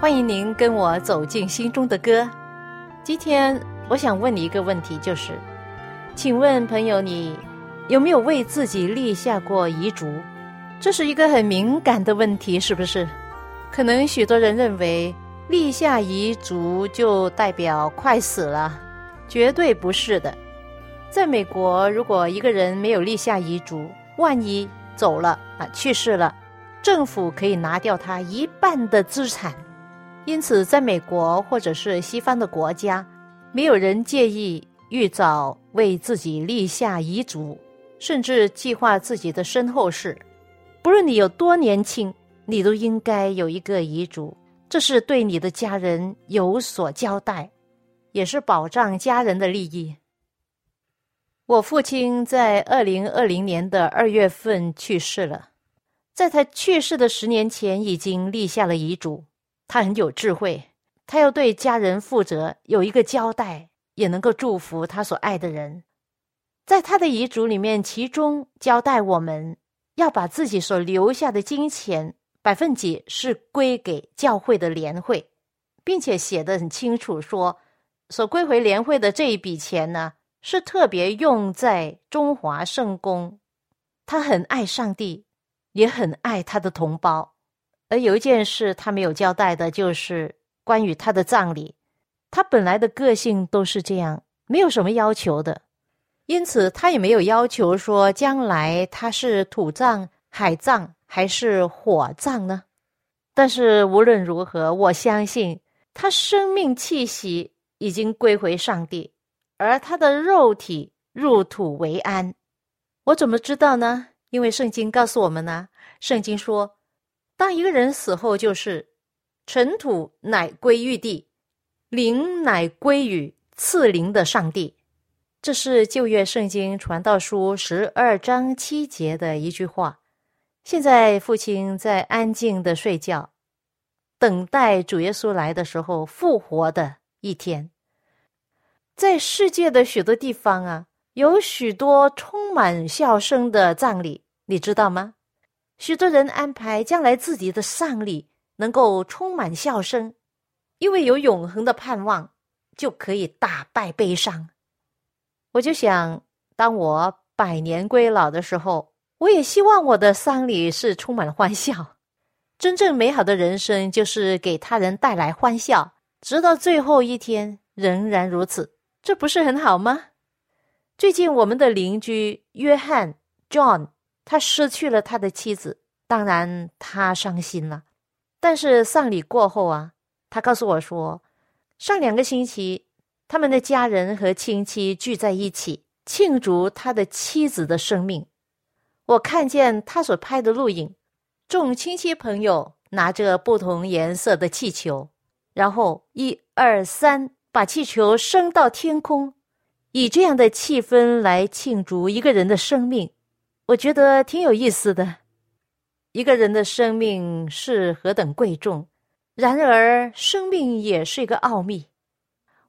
欢迎您跟我走进心中的歌。今天我想问你一个问题，就是，请问朋友，你有没有为自己立下过遗嘱？这是一个很敏感的问题，是不是？可能许多人认为立下遗嘱就代表快死了，绝对不是的。在美国，如果一个人没有立下遗嘱，万一走了啊去世了，政府可以拿掉他一半的资产。因此，在美国或者是西方的国家，没有人介意预早为自己立下遗嘱，甚至计划自己的身后事。不论你有多年轻，你都应该有一个遗嘱，这是对你的家人有所交代，也是保障家人的利益。我父亲在二零二零年的二月份去世了，在他去世的十年前，已经立下了遗嘱。他很有智慧，他要对家人负责，有一个交代，也能够祝福他所爱的人。在他的遗嘱里面，其中交代我们要把自己所留下的金钱百分几是归给教会的联会，并且写的很清楚，说所归回联会的这一笔钱呢，是特别用在中华圣公。他很爱上帝，也很爱他的同胞。而有一件事他没有交代的，就是关于他的葬礼。他本来的个性都是这样，没有什么要求的，因此他也没有要求说将来他是土葬、海葬还是火葬呢。但是无论如何，我相信他生命气息已经归回上帝，而他的肉体入土为安。我怎么知道呢？因为圣经告诉我们呢，圣经说。当一个人死后，就是尘土乃归于地，灵乃归于赐灵的上帝。这是旧约圣经传道书十二章七节的一句话。现在父亲在安静的睡觉，等待主耶稣来的时候复活的一天。在世界的许多地方啊，有许多充满笑声的葬礼，你知道吗？许多人安排将来自己的丧礼能够充满笑声，因为有永恒的盼望，就可以打败悲伤。我就想，当我百年归老的时候，我也希望我的丧礼是充满欢笑。真正美好的人生就是给他人带来欢笑，直到最后一天仍然如此，这不是很好吗？最近我们的邻居约翰 John。他失去了他的妻子，当然他伤心了。但是丧礼过后啊，他告诉我说，上两个星期，他们的家人和亲戚聚在一起庆祝他的妻子的生命。我看见他所拍的录影，众亲戚朋友拿着不同颜色的气球，然后一二三，把气球升到天空，以这样的气氛来庆祝一个人的生命。我觉得挺有意思的，一个人的生命是何等贵重，然而生命也是一个奥秘。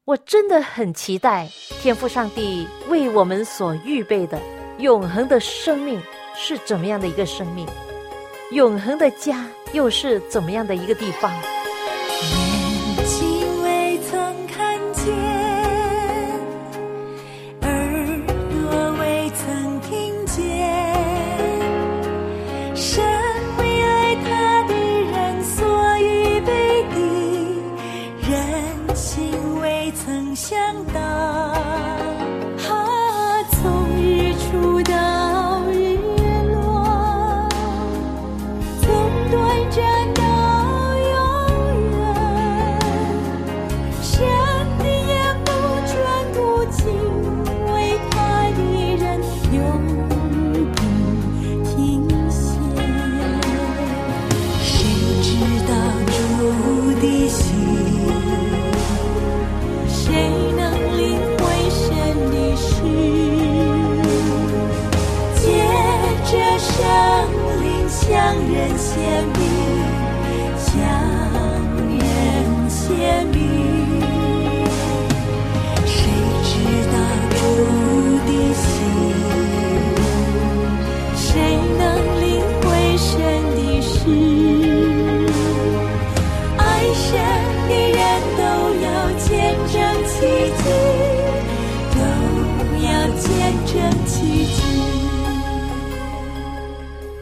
我真的很期待天父上帝为我们所预备的永恒的生命是怎么样的一个生命，永恒的家又是怎么样的一个地方。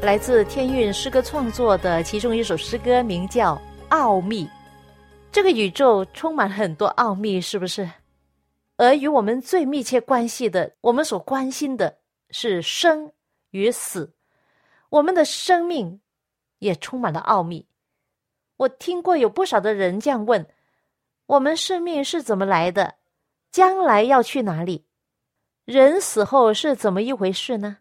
来自天韵诗歌创作的其中一首诗歌，名叫《奥秘》。这个宇宙充满很多奥秘，是不是？而与我们最密切关系的，我们所关心的是生与死。我们的生命也充满了奥秘。我听过有不少的人这样问：我们生命是怎么来的？将来要去哪里？人死后是怎么一回事呢？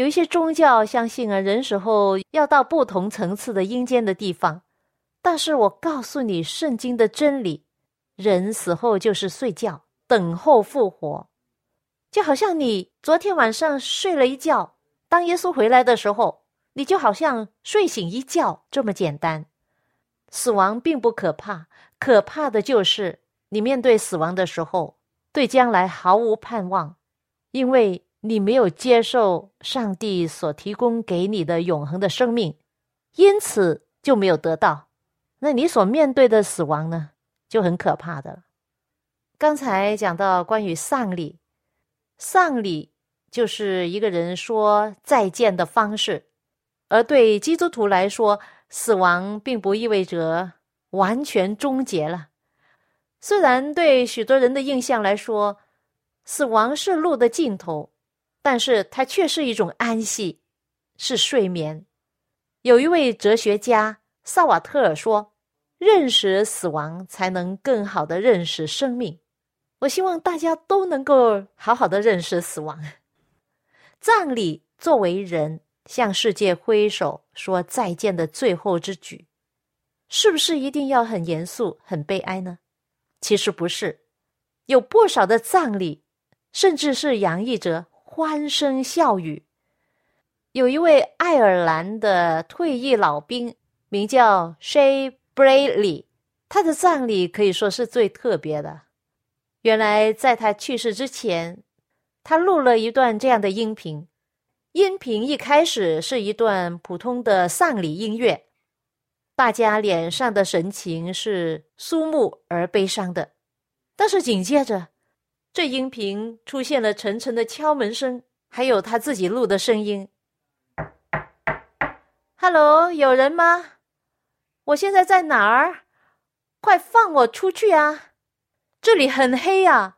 有一些宗教相信啊，人死后要到不同层次的阴间的地方。但是我告诉你，圣经的真理，人死后就是睡觉，等候复活，就好像你昨天晚上睡了一觉，当耶稣回来的时候，你就好像睡醒一觉这么简单。死亡并不可怕，可怕的就是你面对死亡的时候，对将来毫无盼望，因为。你没有接受上帝所提供给你的永恒的生命，因此就没有得到。那你所面对的死亡呢，就很可怕的了。刚才讲到关于丧礼，丧礼就是一个人说再见的方式，而对基督徒来说，死亡并不意味着完全终结了。虽然对许多人的印象来说，死亡是路的尽头。但是它却是一种安息，是睡眠。有一位哲学家萨瓦特尔说：“认识死亡，才能更好的认识生命。”我希望大家都能够好好的认识死亡。葬礼作为人向世界挥手说再见的最后之举，是不是一定要很严肃、很悲哀呢？其实不是，有不少的葬礼，甚至是洋溢着。欢声笑语。有一位爱尔兰的退役老兵，名叫 Shay Bradley，他的葬礼可以说是最特别的。原来在他去世之前，他录了一段这样的音频。音频一开始是一段普通的丧礼音乐，大家脸上的神情是肃穆而悲伤的。但是紧接着，这音频出现了沉沉的敲门声，还有他自己录的声音。“Hello，有人吗？我现在在哪儿？快放我出去啊！这里很黑呀。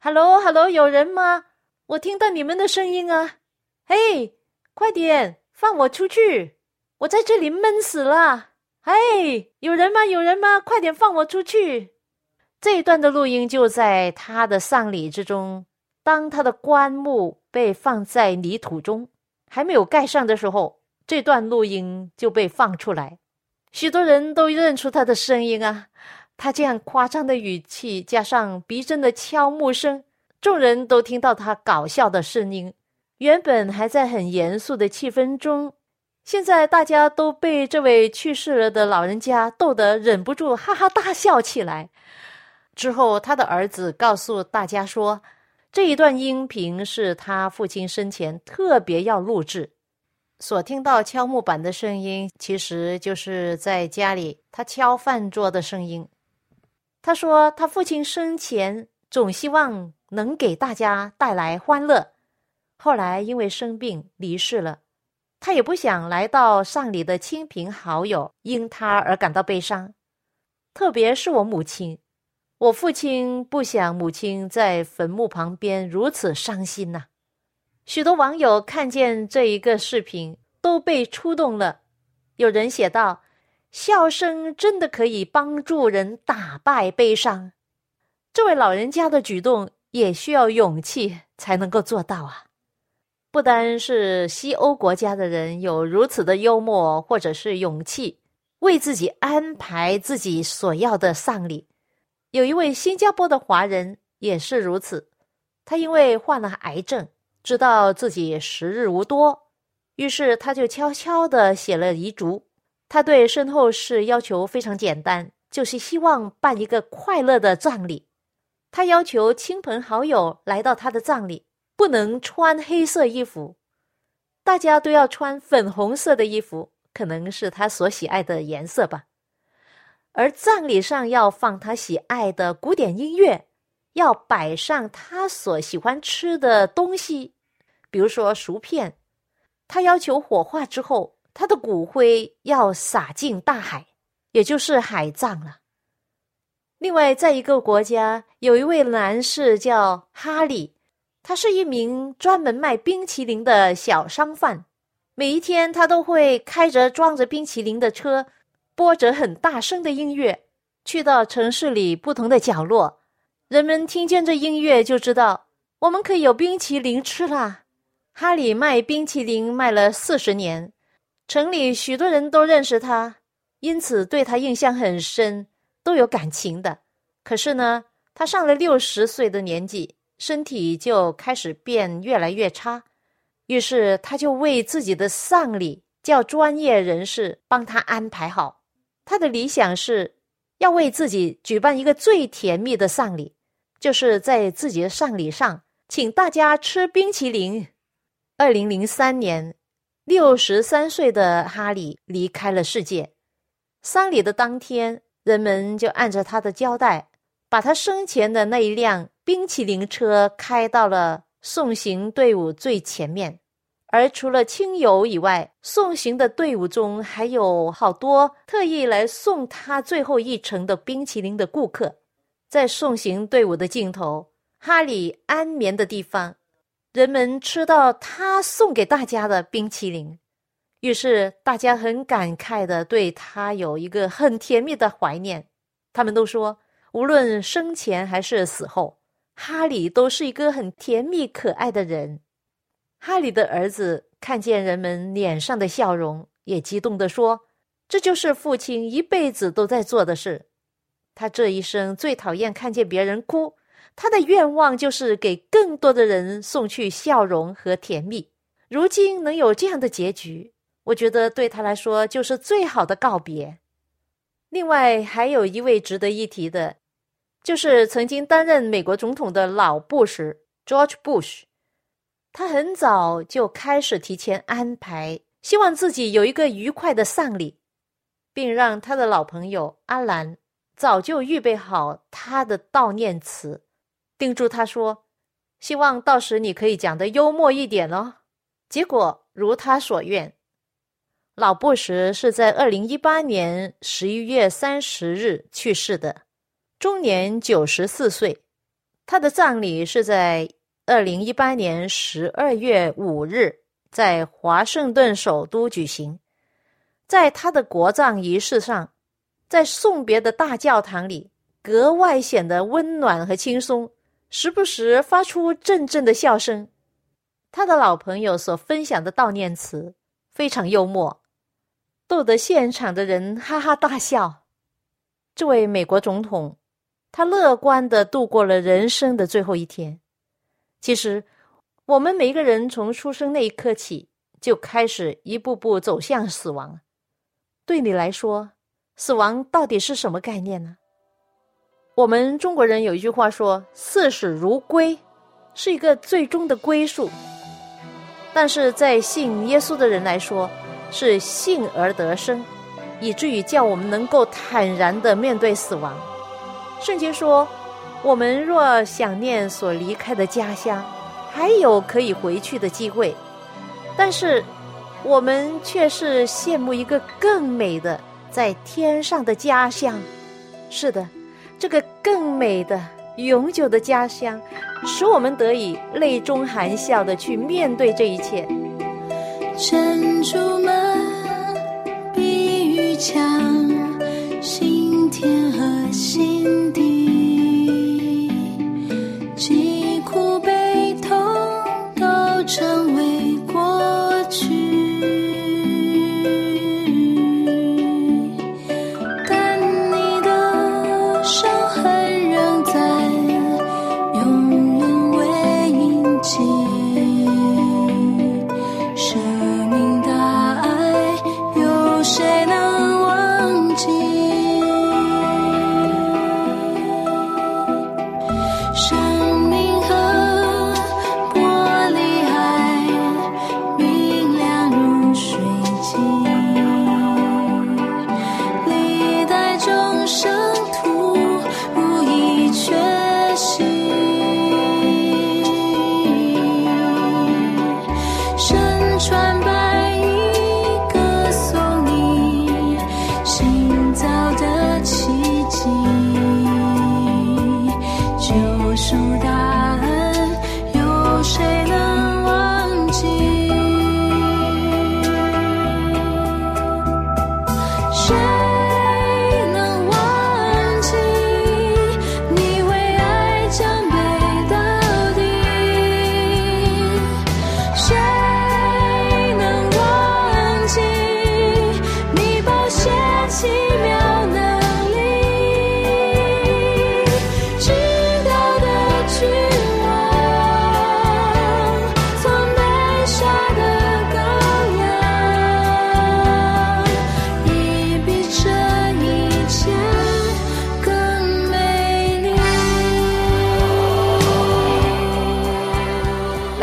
”“Hello，Hello，有人吗？我听到你们的声音啊！嘿，快点放我出去！我在这里闷死了！嘿，有人吗？有人吗？快点放我出去！”这一段的录音就在他的丧礼之中。当他的棺木被放在泥土中，还没有盖上的时候，这段录音就被放出来。许多人都认出他的声音啊！他这样夸张的语气，加上逼真的敲木声，众人都听到他搞笑的声音。原本还在很严肃的气氛中，现在大家都被这位去世了的老人家逗得忍不住哈哈大笑起来。之后，他的儿子告诉大家说，这一段音频是他父亲生前特别要录制。所听到敲木板的声音，其实就是在家里他敲饭桌的声音。他说，他父亲生前总希望能给大家带来欢乐，后来因为生病离世了，他也不想来到丧礼的亲朋好友因他而感到悲伤，特别是我母亲。我父亲不想母亲在坟墓旁边如此伤心呐。许多网友看见这一个视频都被触动了。有人写道：“笑声真的可以帮助人打败悲伤。”这位老人家的举动也需要勇气才能够做到啊！不单是西欧国家的人有如此的幽默或者是勇气，为自己安排自己所要的丧礼。有一位新加坡的华人也是如此，他因为患了癌症，知道自己时日无多，于是他就悄悄地写了遗嘱。他对身后事要求非常简单，就是希望办一个快乐的葬礼。他要求亲朋好友来到他的葬礼，不能穿黑色衣服，大家都要穿粉红色的衣服，可能是他所喜爱的颜色吧。而葬礼上要放他喜爱的古典音乐，要摆上他所喜欢吃的东西，比如说薯片。他要求火化之后，他的骨灰要撒进大海，也就是海葬了。另外，在一个国家，有一位男士叫哈利，他是一名专门卖冰淇淋的小商贩。每一天，他都会开着装着冰淇淋的车，播着很大声的音乐，去到城市里不同的角落。人们听见这音乐，就知道我们可以有冰淇淋吃啦。哈里卖冰淇淋卖了四十年，城里许多人都认识他，因此对他印象很深。都有感情的，可是呢，他上了六十岁的年纪，身体就开始变越来越差，于是他就为自己的丧礼叫专业人士帮他安排好。他的理想是要为自己举办一个最甜蜜的丧礼，就是在自己的丧礼上请大家吃冰淇淋。二零零三年，六十三岁的哈里离开了世界。丧礼的当天。人们就按照他的交代，把他生前的那一辆冰淇淋车开到了送行队伍最前面。而除了亲友以外，送行的队伍中还有好多特意来送他最后一程的冰淇淋的顾客。在送行队伍的尽头，哈里安眠的地方，人们吃到他送给大家的冰淇淋。于是大家很感慨的对他有一个很甜蜜的怀念。他们都说，无论生前还是死后，哈里都是一个很甜蜜可爱的人。哈里的儿子看见人们脸上的笑容，也激动地说：“这就是父亲一辈子都在做的事。他这一生最讨厌看见别人哭，他的愿望就是给更多的人送去笑容和甜蜜。如今能有这样的结局。”我觉得对他来说就是最好的告别。另外，还有一位值得一提的，就是曾经担任美国总统的老布什 （George Bush）。他很早就开始提前安排，希望自己有一个愉快的丧礼，并让他的老朋友阿兰早就预备好他的悼念词，叮嘱他说：“希望到时你可以讲的幽默一点哦。”结果如他所愿。老布什是在二零一八年十一月三十日去世的，终年九十四岁。他的葬礼是在二零一八年十二月五日在华盛顿首都举行。在他的国葬仪式上，在送别的大教堂里，格外显得温暖和轻松，时不时发出阵阵的笑声。他的老朋友所分享的悼念词非常幽默。逗得现场的人哈哈大笑。这位美国总统，他乐观的度过了人生的最后一天。其实，我们每一个人从出生那一刻起，就开始一步步走向死亡。对你来说，死亡到底是什么概念呢？我们中国人有一句话说：“视死如归”，是一个最终的归宿。但是在信耶稣的人来说，是信而得生，以至于叫我们能够坦然的面对死亡。圣经说：“我们若想念所离开的家乡，还有可以回去的机会；但是我们却是羡慕一个更美的在天上的家乡。是的，这个更美的永久的家乡，使我们得以泪中含笑的去面对这一切。”珍珠们碧玉墙，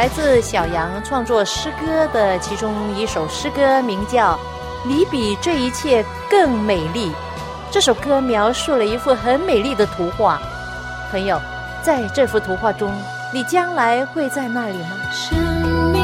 来自小杨创作诗歌的其中一首诗歌，名叫《你比这一切更美丽》。这首歌描述了一幅很美丽的图画。朋友，在这幅图画中，你将来会在那里吗？生命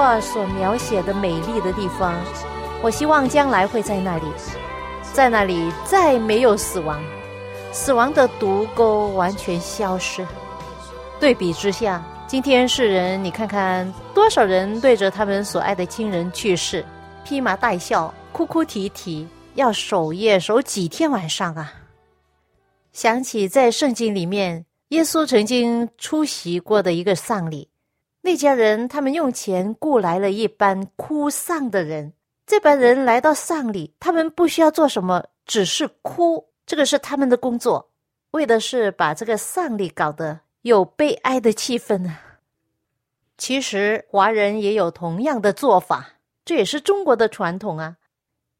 画所描写的美丽的地方，我希望将来会在那里，在那里再没有死亡，死亡的毒钩完全消失。对比之下，今天世人，你看看多少人对着他们所爱的亲人去世，披麻戴孝，哭哭啼啼，要守夜守几天晚上啊！想起在圣经里面，耶稣曾经出席过的一个丧礼。那家人他们用钱雇来了一班哭丧的人，这班人来到丧礼，他们不需要做什么，只是哭，这个是他们的工作，为的是把这个丧礼搞得有悲哀的气氛呢。其实华人也有同样的做法，这也是中国的传统啊。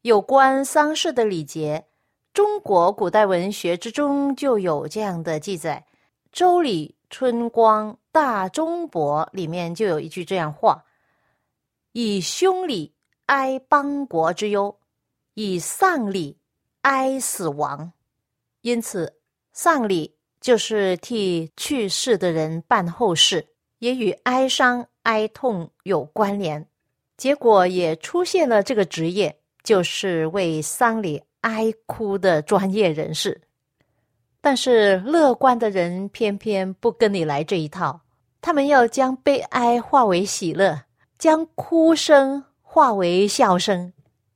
有关丧事的礼节，中国古代文学之中就有这样的记载，《周礼·春光·大中博》里面就有一句这样话：“以凶礼哀邦国之忧，以丧礼哀死亡。”因此，丧礼就是替去世的人办后事，也与哀伤、哀痛有关联。结果也出现了这个职业，就是为丧礼哀哭的专业人士。但是乐观的人偏偏不跟你来这一套，他们要将悲哀化为喜乐，将哭声化为笑声，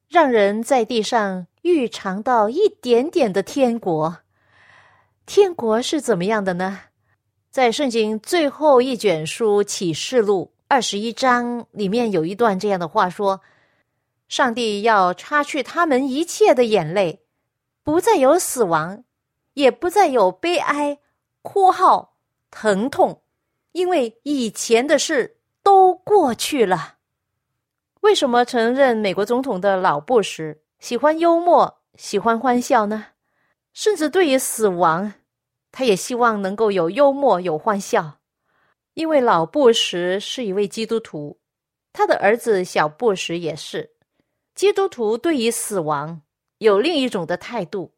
让人在地上预尝到一点点的天国。天国是怎么样的呢？在圣经最后一卷书启示录二十一章里面有一段这样的话说：“上帝要擦去他们一切的眼泪，不再有死亡。”也不再有悲哀、哭号、疼痛，因为以前的事都过去了。为什么曾任美国总统的老布什喜欢幽默、喜欢欢笑呢？甚至对于死亡，他也希望能够有幽默、有欢笑。因为老布什是一位基督徒，他的儿子小布什也是基督徒。对于死亡，有另一种的态度。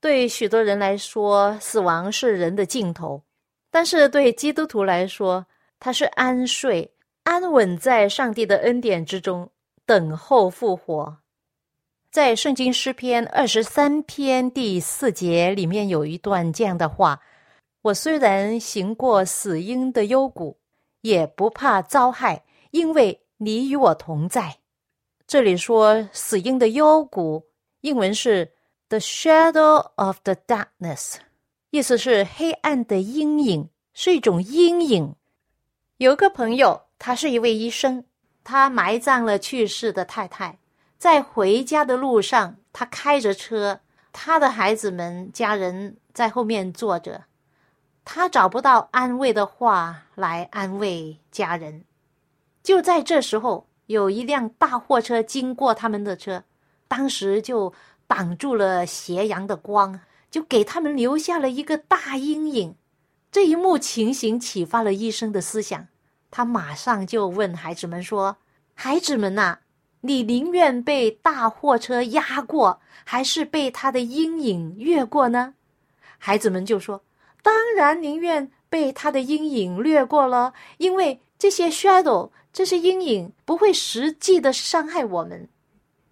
对许多人来说，死亡是人的尽头；但是对基督徒来说，他是安睡、安稳在上帝的恩典之中，等候复活。在圣经诗篇二十三篇第四节里面有一段这样的话：“我虽然行过死荫的幽谷，也不怕遭害，因为你与我同在。”这里说死荫的幽谷，英文是。The shadow of the darkness，意思是黑暗的阴影，是一种阴影。有个朋友，他是一位医生，他埋葬了去世的太太，在回家的路上，他开着车，他的孩子们、家人在后面坐着，他找不到安慰的话来安慰家人。就在这时候，有一辆大货车经过他们的车，当时就。挡住了斜阳的光，就给他们留下了一个大阴影。这一幕情形启发了医生的思想，他马上就问孩子们说：“孩子们呐，你宁愿被大货车压过，还是被他的阴影越过呢？”孩子们就说：“当然宁愿被他的阴影掠过了，因为这些 shadow，这些阴影不会实际的伤害我们。”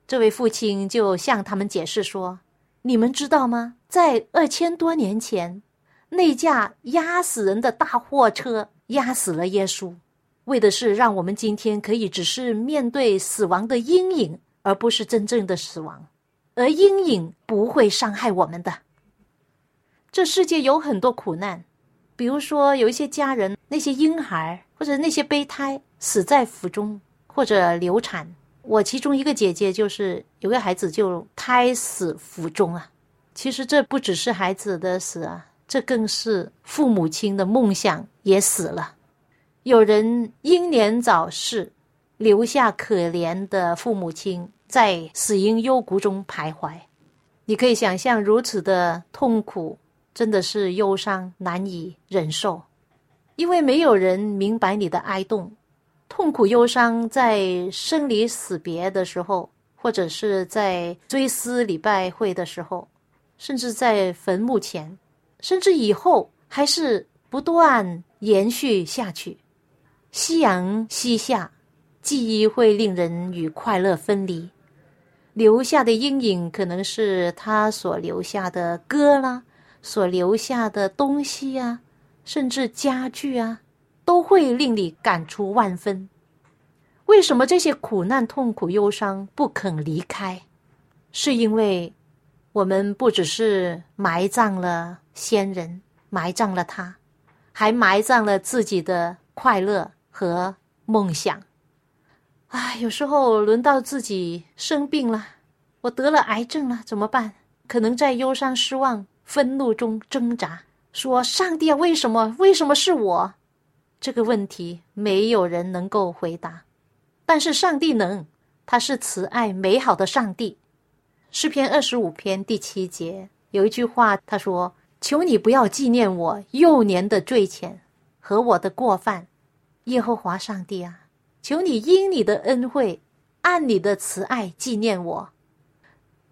这位父亲就向他们解释说：“你们知道吗？在二千多年前，那架压死人的大货车压死了耶稣，为的是让我们今天可以只是面对死亡的阴影，而不是真正的死亡，而阴影不会伤害我们的。这世界有很多苦难，比如说有一些家人，那些婴孩或者那些胚胎死在腹中，或者流产。我其中一个姐姐就是有个孩子就胎死腹中啊。其实这不只是孩子的死啊，这更是父母亲的梦想也死了。有人英年早逝，留下可怜的父母亲在死因幽谷中徘徊。你可以想象如此的痛苦。真的是忧伤难以忍受，因为没有人明白你的哀痛、痛苦、忧伤。在生离死别的时候，或者是在追思礼拜会的时候，甚至在坟墓前，甚至以后，还是不断延续下去。夕阳西下，记忆会令人与快乐分离，留下的阴影可能是他所留下的歌啦。所留下的东西啊，甚至家具啊，都会令你感触万分。为什么这些苦难、痛苦、忧伤不肯离开？是因为我们不只是埋葬了先人，埋葬了他，还埋葬了自己的快乐和梦想。啊，有时候轮到自己生病了，我得了癌症了，怎么办？可能在忧伤、失望。愤怒中挣扎，说：“上帝啊，为什么？为什么是我？”这个问题没有人能够回答，但是上帝能，他是慈爱美好的上帝。诗篇二十五篇第七节有一句话，他说：“求你不要纪念我幼年的罪愆和我的过犯，耶和华上帝啊，求你因你的恩惠，按你的慈爱纪念我。”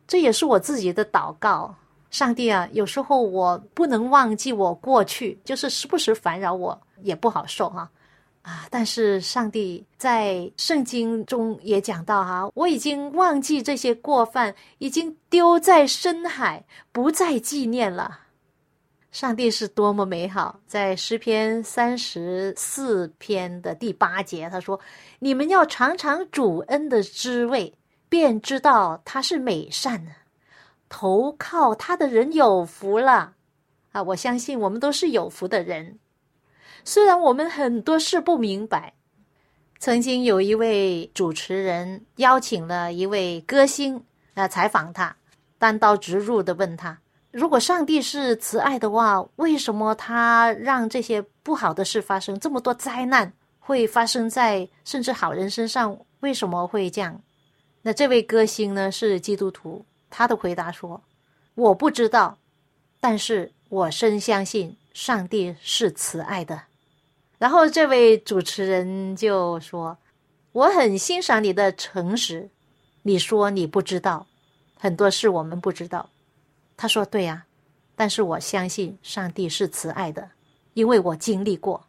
这也是我自己的祷告。上帝啊，有时候我不能忘记我过去，就是时不时烦扰我，也不好受哈，啊！但是上帝在圣经中也讲到哈，我已经忘记这些过犯，已经丢在深海，不再纪念了。上帝是多么美好，在诗篇三十四篇的第八节，他说：“你们要尝尝主恩的滋味，便知道他是美善的。”投靠他的人有福了，啊！我相信我们都是有福的人。虽然我们很多事不明白，曾经有一位主持人邀请了一位歌星来采访他，单刀直入的问他：如果上帝是慈爱的话，为什么他让这些不好的事发生？这么多灾难会发生在甚至好人身上，为什么会这样？那这位歌星呢，是基督徒。他的回答说：“我不知道，但是我深相信上帝是慈爱的。”然后这位主持人就说：“我很欣赏你的诚实。你说你不知道很多事，我们不知道。”他说：“对呀，但是我相信上帝是慈爱的，因为我经历过。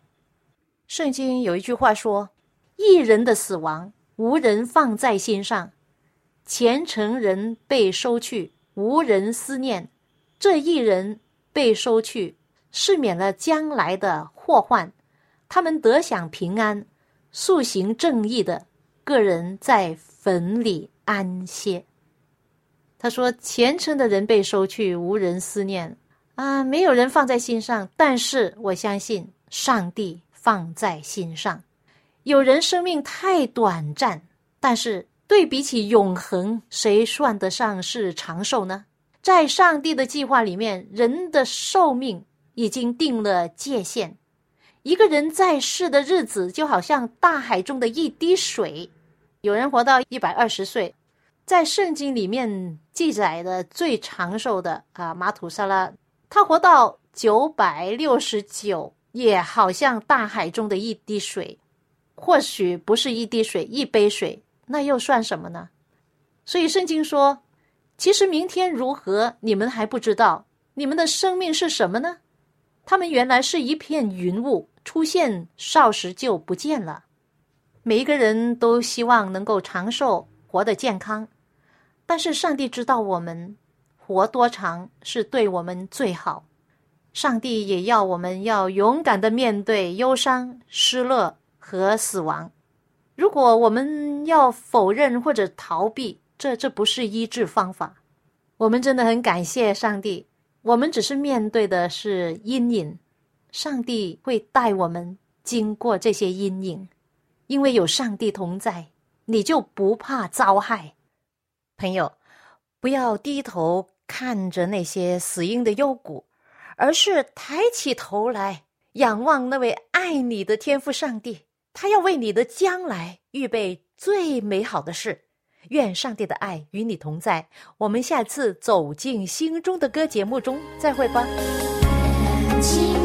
圣经有一句话说：‘一人的死亡，无人放在心上。’”虔诚人被收去，无人思念；这一人被收去，是免了将来的祸患。他们得享平安，素行正义的个人在坟里安歇。他说：“虔诚的人被收去，无人思念啊，没有人放在心上。但是我相信上帝放在心上。有人生命太短暂，但是。”对比起永恒，谁算得上是长寿呢？在上帝的计划里面，人的寿命已经定了界限。一个人在世的日子，就好像大海中的一滴水。有人活到一百二十岁，在圣经里面记载的最长寿的啊，马土沙拉，他活到九百六十九，也好像大海中的一滴水。或许不是一滴水，一杯水。那又算什么呢？所以圣经说，其实明天如何，你们还不知道。你们的生命是什么呢？他们原来是一片云雾，出现少时就不见了。每一个人都希望能够长寿，活得健康。但是上帝知道我们活多长是对我们最好。上帝也要我们要勇敢的面对忧伤、失落和死亡。如果我们要否认或者逃避，这这不是医治方法。我们真的很感谢上帝，我们只是面对的是阴影，上帝会带我们经过这些阴影，因为有上帝同在，你就不怕遭害。朋友，不要低头看着那些死荫的幽谷。而是抬起头来仰望那位爱你的天父上帝，他要为你的将来预备最美好的事。愿上帝的爱与你同在。我们下次走进心中的歌节目中再会吧。亲